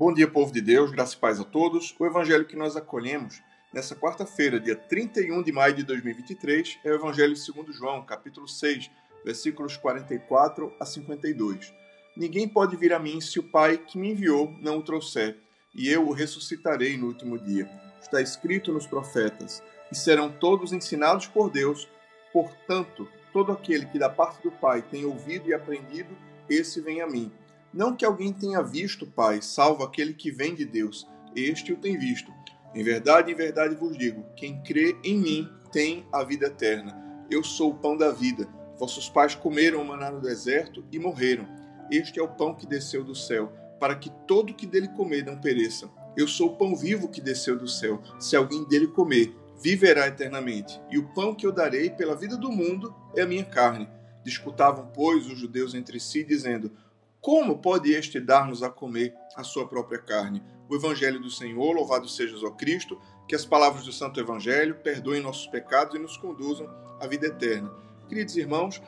Bom dia, povo de Deus, graça e paz a todos. O evangelho que nós acolhemos nessa quarta-feira, dia 31 de maio de 2023, é o evangelho segundo João, capítulo 6, versículos 44 a 52. Ninguém pode vir a mim se o Pai que me enviou não o trouxer, e eu o ressuscitarei no último dia. Está escrito nos profetas, e serão todos ensinados por Deus. Portanto, todo aquele que da parte do Pai tem ouvido e aprendido, esse vem a mim. Não que alguém tenha visto o Pai, salvo aquele que vem de Deus. Este o tem visto. Em verdade, em verdade vos digo: quem crê em mim tem a vida eterna. Eu sou o pão da vida. Vossos pais comeram o maná no deserto e morreram. Este é o pão que desceu do céu, para que todo que dele comer não pereça. Eu sou o pão vivo que desceu do céu. Se alguém dele comer, viverá eternamente. E o pão que eu darei pela vida do mundo é a minha carne. Disputavam, pois, os judeus entre si, dizendo: como pode este dar-nos a comer a sua própria carne? O Evangelho do Senhor, louvado seja o Cristo, que as palavras do Santo Evangelho perdoem nossos pecados e nos conduzam à vida eterna. Queridos irmãos,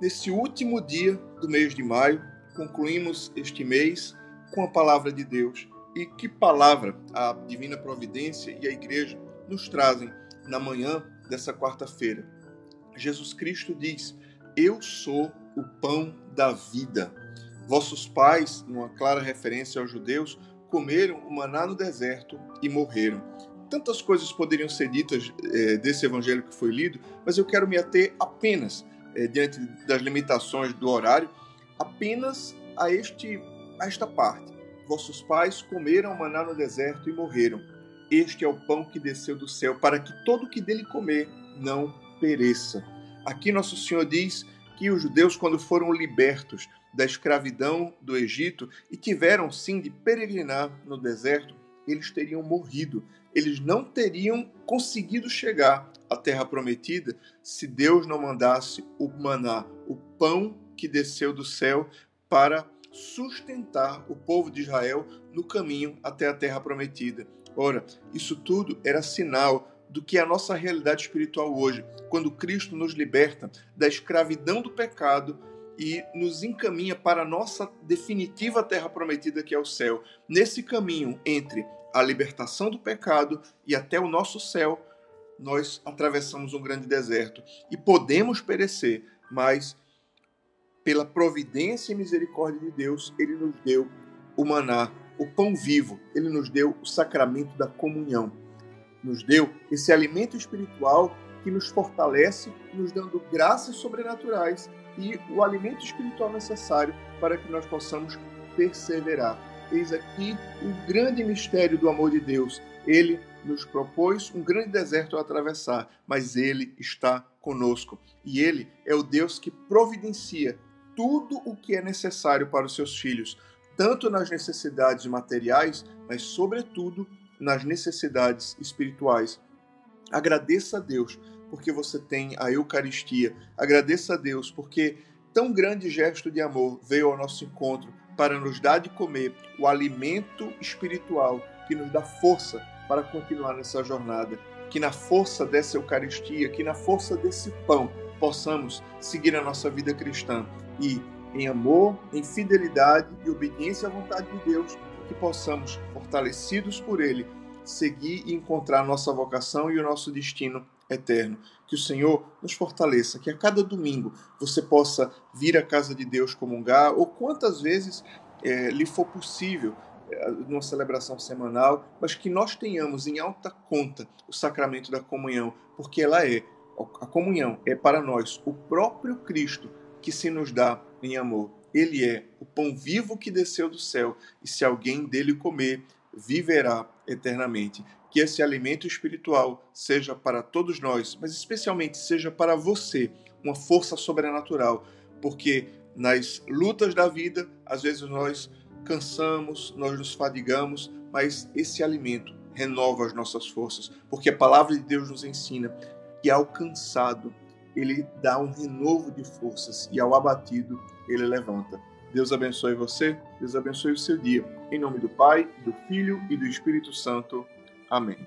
nesse último dia do mês de maio, concluímos este mês com a palavra de Deus. E que palavra a Divina Providência e a Igreja nos trazem na manhã dessa quarta-feira? Jesus Cristo diz: Eu sou o pão da vida. Vossos pais, numa clara referência aos judeus, comeram o maná no deserto e morreram. Tantas coisas poderiam ser ditas é, desse evangelho que foi lido, mas eu quero me ater apenas, é, diante das limitações do horário, apenas a, este, a esta parte. Vossos pais comeram o maná no deserto e morreram. Este é o pão que desceu do céu, para que todo que dele comer não pereça. Aqui Nosso Senhor diz que os judeus, quando foram libertos da escravidão do Egito e tiveram sim de peregrinar no deserto, eles teriam morrido. Eles não teriam conseguido chegar à terra prometida se Deus não mandasse o maná, o pão que desceu do céu para sustentar o povo de Israel no caminho até a terra prometida. Ora, isso tudo era sinal do que é a nossa realidade espiritual hoje, quando Cristo nos liberta da escravidão do pecado e nos encaminha para a nossa definitiva terra prometida, que é o céu. Nesse caminho entre a libertação do pecado e até o nosso céu, nós atravessamos um grande deserto e podemos perecer, mas pela providência e misericórdia de Deus, ele nos deu o maná, o pão vivo, ele nos deu o sacramento da comunhão. Nos deu esse alimento espiritual que nos fortalece, nos dando graças sobrenaturais e o alimento espiritual necessário para que nós possamos perseverar. Eis aqui o grande mistério do amor de Deus. Ele nos propôs um grande deserto a atravessar, mas ele está conosco. E ele é o Deus que providencia tudo o que é necessário para os seus filhos, tanto nas necessidades materiais, mas sobretudo nas necessidades espirituais. Agradeça a Deus porque você tem a Eucaristia. Agradeça a Deus porque tão grande gesto de amor veio ao nosso encontro para nos dar de comer o alimento espiritual que nos dá força para continuar nessa jornada. Que na força dessa Eucaristia, que na força desse pão, possamos seguir a nossa vida cristã e, em amor, em fidelidade e obediência à vontade de Deus, que possamos, fortalecidos por Ele, seguir e encontrar nossa vocação e o nosso destino eterno. Que o Senhor nos fortaleça, que a cada domingo você possa vir à casa de Deus comungar, ou quantas vezes é, lhe for possível, é, numa celebração semanal, mas que nós tenhamos em alta conta o sacramento da comunhão, porque ela é, a comunhão é para nós o próprio Cristo que se nos dá em amor. Ele é o pão vivo que desceu do céu, e se alguém dele comer, viverá eternamente. Que esse alimento espiritual seja para todos nós, mas especialmente seja para você uma força sobrenatural, porque nas lutas da vida, às vezes nós cansamos, nós nos fadigamos, mas esse alimento renova as nossas forças, porque a palavra de Deus nos ensina que ao cansado ele dá um renovo de forças e ao abatido ele levanta. Deus abençoe você, Deus abençoe o seu dia. Em nome do Pai, do Filho e do Espírito Santo. Amém.